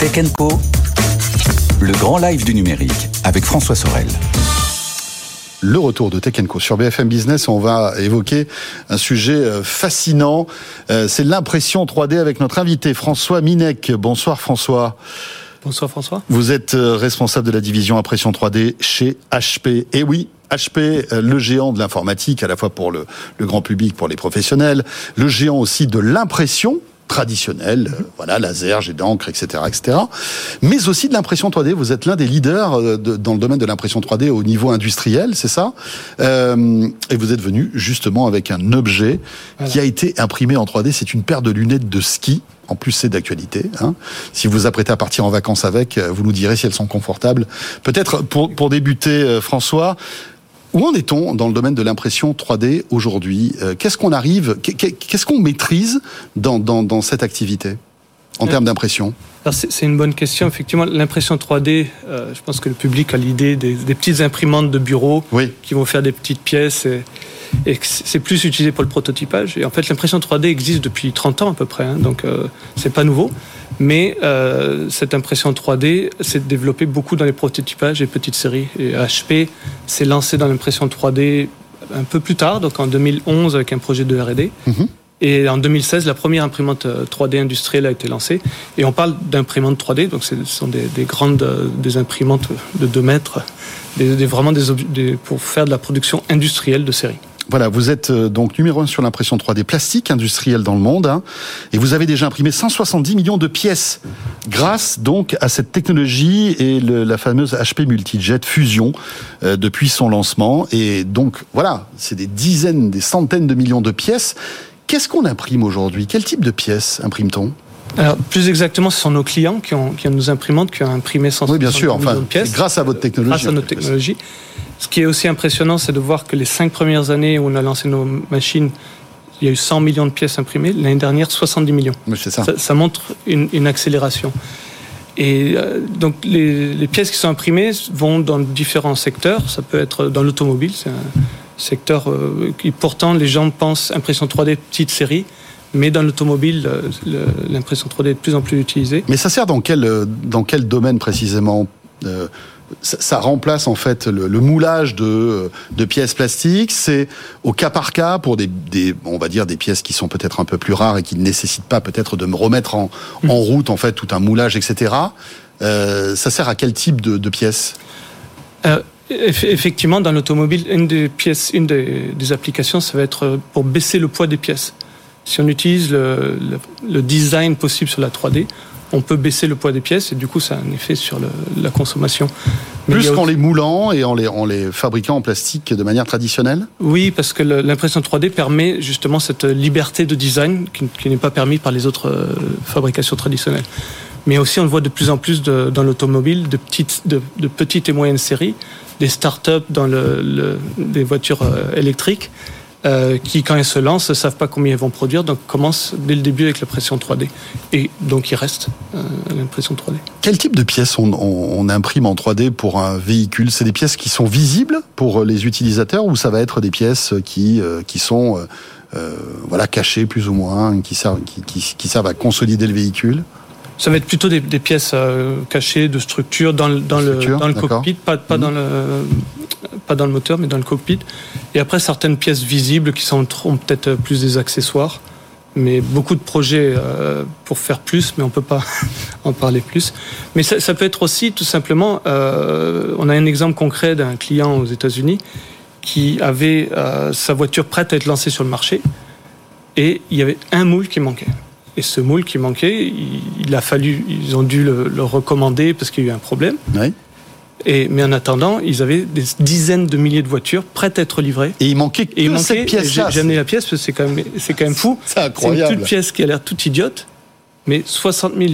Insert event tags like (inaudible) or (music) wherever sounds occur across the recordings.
Tech Co, le grand live du numérique avec François Sorel le retour de Tech Co sur BFM Business. On va évoquer un sujet euh, fascinant. Euh, c'est l'impression 3D avec notre invité François Minec. Bonsoir François. Bonsoir François. Vous êtes euh, responsable de la division impression 3D chez HP. Et oui, HP, le géant de l'informatique, à la fois pour le, le, grand public, pour les professionnels, le géant aussi de l'impression, traditionnelle, euh, voilà, laser, jet d'encre, etc., etc. Mais aussi de l'impression 3D. Vous êtes l'un des leaders euh, dans le domaine de l'impression 3D au niveau industriel, c'est ça? Euh, Et vous êtes venu justement avec un objet qui a été imprimé en 3D. C'est une paire de lunettes de ski. En plus, c'est d'actualité. Hein. Si vous vous apprêtez à partir en vacances avec, vous nous direz si elles sont confortables. Peut-être pour, pour débuter, François, où en est-on dans le domaine de l'impression 3D aujourd'hui euh, Qu'est-ce qu'on arrive, qu'est-ce qu'on maîtrise dans, dans, cette activité en termes d'impression? C'est une bonne question. Effectivement, l'impression 3D, euh, je pense que le public a l'idée des, petites imprimantes de bureau qui vont faire des petites pièces. Et, c'est plus utilisé pour le prototypage. Et en fait, l'impression 3D existe depuis 30 ans à peu près, hein, donc euh, c'est pas nouveau. Mais euh, cette impression 3D s'est développée beaucoup dans les prototypages et petites séries. Et HP s'est lancé dans l'impression 3D un peu plus tard, donc en 2011 avec un projet de R&D. Mhm. Et en 2016, la première imprimante 3D euh, industrielle a été lancée. Et on parle d'imprimante 3D, donc ce sont des, grandes euh, des imprimantes de 2 mètres, des, vraiment des, pour faire de la production industrielle de séries. Voilà, vous êtes euh, donc numéro un sur l'impression 3D plastique industrielle dans le monde, hein, et vous avez déjà imprimé 170 millions de pièces grâce donc à cette technologie et la fameuse HP Multijet Fusion euh, depuis son lancement. Et donc voilà, c'est des dizaines, des centaines de millions de pièces. Qu'est-ce qu'on imprime aujourd'hui? Quel type de pièces imprime-t-on? Alors, plus exactement, ce sont nos clients qui ont, qui ont nos imprimantes, qui ont imprimé 170 oui, bien sûr, millions de pièces. Grâce à votre technologie. Grâce à notre technologie. Ce qui est aussi impressionnant, c'est de voir que les cinq premières années où on a lancé nos machines, il y a eu 100 millions de pièces imprimées. L'année dernière, 70 millions. Ça. Ça, montre une, accélération. Et euh, donc, les, pièces qui sont imprimées vont dans différents secteurs. Ça peut être dans l'automobile, c'est un secteur euh, qui, pourtant, les gens pensent impression 3D petite série. Mais dans l'automobile, euh, l'impression 3D est de plus en plus utilisée. Mais ça sert dans quel, dans quel domaine précisément? Ça, remplace en fait le, moulage de, de, pièces plastiques. C'est au cas par cas pour des, des, on va dire des pièces qui sont peut-être un peu plus rares et qui ne nécessitent pas peut-être de me remettre en, en, mm. route en fait tout un moulage, etc. Euh, ça sert à quel type de, de pièces? Euh, Effectivement, dans l'automobile, une des pièces, une des, des, applications, ça va être pour baisser le poids des pièces. Si on utilise le, le, le design possible sur la 3D, on peut baisser le poids des pièces et du coup ça a un effet sur la consommation. Plus qu'en les moulant et en les, en les fabriquant en plastique de manière traditionnelle? Oui, parce que l'impression 3D permet justement cette liberté de design qui, n'est pas permis par les autres euh, fabrications traditionnelles. Mais aussi on le voit de plus en plus dans l'automobile, de petites, de, petites et moyennes séries, des start-up dans le, des voitures euh, électriques euh, qui, quand elles se lancent, ne savent pas combien elles vont produire, donc commencent dès le début avec la pression 3D. Et donc, il reste euh, l'impression 3D. Quel type de pièces on, imprime en 3D pour un véhicule? C'est des pièces qui sont visibles pour les utilisateurs ou ça va être des pièces qui, euh, qui sont voilà, cachées plus ou moins, qui servent, qui, servent à consolider le véhicule? Ça va être plutôt des, pièces cachées de structure dans, le, dans le, dans le cockpit, pas, pas dans le pas dans le moteur, mais dans le cockpit. Et après, certaines pièces visibles qui sont peut-être plus des accessoires. Mais beaucoup de projets euh, pour faire plus, mais on ne peut pas (laughs) en parler plus. Mais ça, peut être aussi tout simplement, euh, on a un exemple concret d'un client aux États-Unis qui avait euh, sa voiture prête à être lancée sur le marché et il y avait un moule qui manquait. Et ce moule qui manquait, il, a fallu, ils ont dû le, le recommander parce qu'il y a eu un problème. Oui mais en attendant, ils avaient des dizaines de milliers de voitures prêtes à être livrées. Et il manquait que il cette pièce-là. J'ai amené la pièce parce que c'est quand même, c'est quand même fou. C'est incroyable. C'est une toute pièce qui a l'air toute idiote, mais 60 000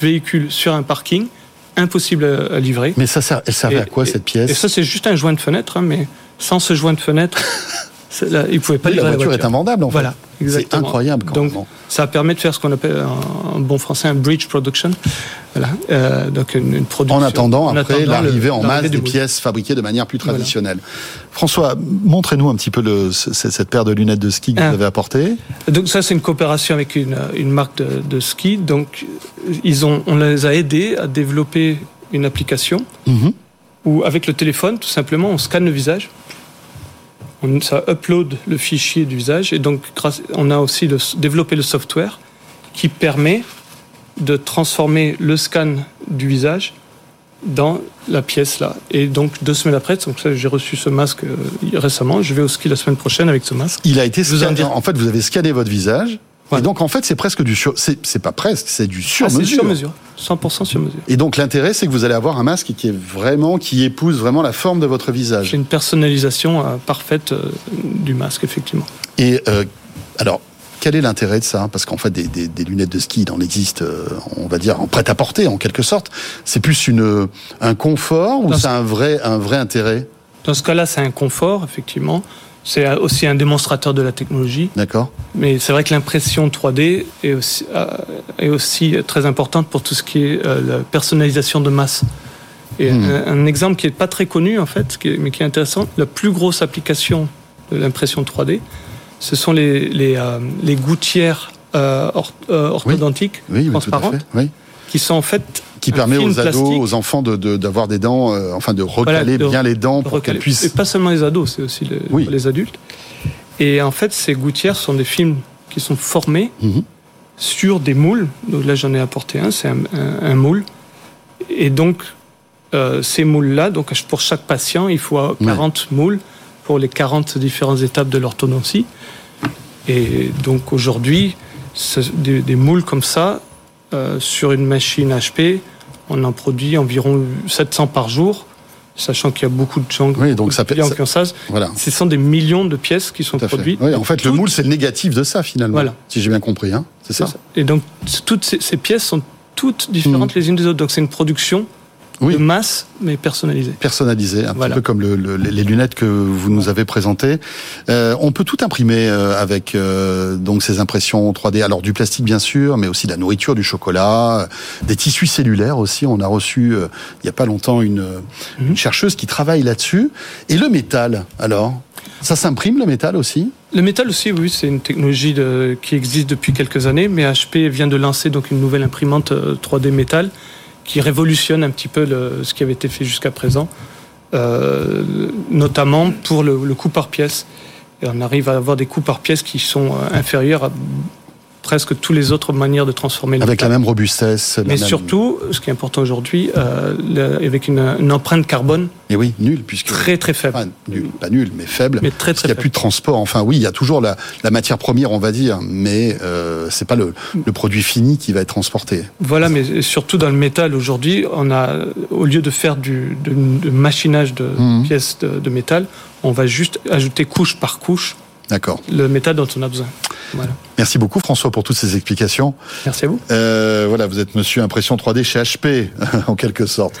véhicules sur un parking, impossible à, livrer. Mais ça, elle servait à quoi cette pièce? Et ça, c'est juste un joint de fenêtre, hein, mais sans ce joint de fenêtre. (laughs) Là, ils pouvaient pas la, voiture est invendable en fait. Voilà, C'est incroyable. donc, ça permet de faire ce qu'on appelle en bon français un bridge production. Voilà. Euh, donc une, production. En attendant, après l'arrivée en masse des pièces fabriquées de manière plus traditionnelle. François, montrez-nous un petit peu le, cette paire de lunettes de ski que vous ah. avez apportée. Donc ça, c'est une coopération avec une, une marque de, de, ski. Donc ils ont, on les a aidés à développer une application mhm. où avec le téléphone, tout simplement, on scanne le visage on, ça upload le fichier du visage et donc grâce, on a aussi développé le software qui permet de transformer le scan du visage dans la pièce là. Et donc deux semaines après, j'ai reçu ce masque euh, récemment. Je vais au ski la semaine prochaine avec ce masque. Il a été scanné. En fait, vous avez scanné votre visage et donc en fait, c'est presque du sur, c'est pas presque, c'est du sur mesure. Ah, sur mesure, 100% sur mesure. Et donc l'intérêt, c'est que vous allez avoir un masque qui est vraiment, qui épouse vraiment la forme de votre visage. C'est une personnalisation euh, parfaite euh, du masque, effectivement. Et euh, alors. Quel est l'intérêt de ça? Parce qu'en fait, des, des, des, lunettes de ski, il en existe, on va dire, en prêt-à-porter, en quelque sorte. C'est plus une, un confort ou c'est un vrai, un vrai intérêt? Dans ce cas-là, c'est un confort, effectivement. C'est aussi un démonstrateur de la technologie. D'accord. Mais c'est vrai que l'impression 3D est aussi, euh, est aussi, très importante pour tout ce qui est euh, la personnalisation de masse. Et hmm. un, exemple qui n'est pas très connu, en fait, mais qui est intéressant, la plus grosse application de l'impression 3D, ce sont les, les, euh, les gouttières orthodontiques transparentes, qui sont en fait qui permet aux ados, aux enfants d'avoir des dents, euh, enfin de recaler bien les dents pour qu'elles puissent. Et pas seulement les ados, c'est aussi les adultes. Et en fait, ces gouttières sont des films qui sont formés mhm. sur des moules. Donc là, j'en ai apporté un, c'est un, moule. Et donc, euh, ces moules-là, donc pour chaque patient, il faut 40 moules pour les 40 différentes étapes de l'orthodontie. Et donc aujourd'hui, des, des, moules comme ça, euh, sur une machine HP, on en produit environ 700 par jour, sachant qu'il y a beaucoup de gens oui, donc ça, ont ça. Voilà. Ce sont des millions de pièces qui sont produites. Oui, en fait, le moule, c'est le négatif de ça, finalement. Voilà. Si j'ai bien compris. Hein. C'est ça. Et donc, toutes ces, pièces sont toutes différentes mmh. les unes des autres. Donc, c'est une production oui. de masse, mais personnalisé. Personnalisé, un petit peu comme le, les lunettes que vous nous avez présentées. Euh, on peut tout imprimer euh, avec euh, donc ces impressions 3D. Alors du plastique bien sûr, mais aussi de la nourriture, du chocolat, des tissus cellulaires aussi. On a reçu il n'y a pas longtemps une, mhm. une chercheuse qui travaille là-dessus. Et le métal, alors? Ça s'imprime le métal aussi? Le métal aussi, oui, c'est une technologie de, qui existe depuis quelques années, mais HP vient de lancer donc une nouvelle imprimante 3D métal qui révolutionne un petit peu ce qui avait été fait jusqu'à présent, euh, notamment pour le, le coût par pièce. Et on arrive à avoir des coûts par pièce qui sont inférieurs à presque toutes les autres manières de transformer Avec la même robustesse. Mais surtout, ce qui est important aujourd'hui, euh, avec une, empreinte carbone. Et oui, nulle, puisque. Très, très faible. pas nul, mais faible. Mais très, très Il n'y a plus de transport. Enfin, oui, il y a toujours la, matière première, on va dire, mais euh, c'est pas le, produit fini qui va être transporté. Voilà, mais surtout dans le métal, aujourd'hui, on a, au lieu de faire du de, machinage de mmh. pièces de, de métal, on va juste ajouter couche par couche D'accord. le métal dont on a besoin. Merci beaucoup François pour toutes ces explications. Merci à vous. Euh, voilà, vous êtes monsieur impression 3D chez HP (laughs) en quelque sorte.